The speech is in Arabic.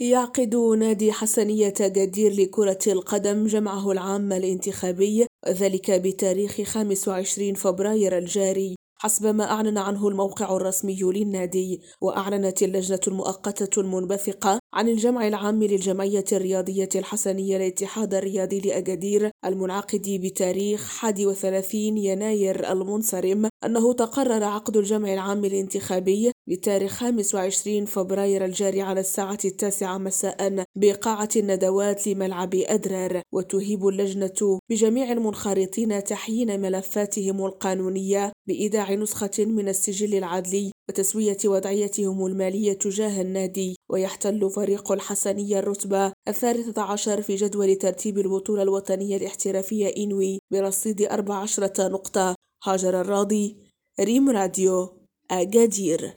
يعقد نادي حسنية جدير لكرة القدم جمعه العام الانتخابي ذلك بتاريخ 25 فبراير الجاري. حسب ما أعلن عنه الموقع الرسمي للنادي وأعلنت اللجنة المؤقتة المنبثقة عن الجمع العام للجمعية الرياضية الحسنية الاتحاد الرياضي لأجدير المنعقد بتاريخ 31 يناير المنصرم أنه تقرر عقد الجمع العام الانتخابي بتاريخ 25 فبراير الجاري على الساعة التاسعة مساء بقاعة الندوات لملعب أدرار وتهيب اللجنة بجميع المنخرطين تحيين ملفاتهم القانونية بإيداع نسخة من السجل العدلي وتسوية وضعيتهم المالية تجاه النادي ويحتل فريق الحسنية الرتبة الثالثة عشر في جدول ترتيب البطولة الوطنية الاحترافية إنوي برصيد 14 نقطة. هاجر الراضي ريم راديو أجادير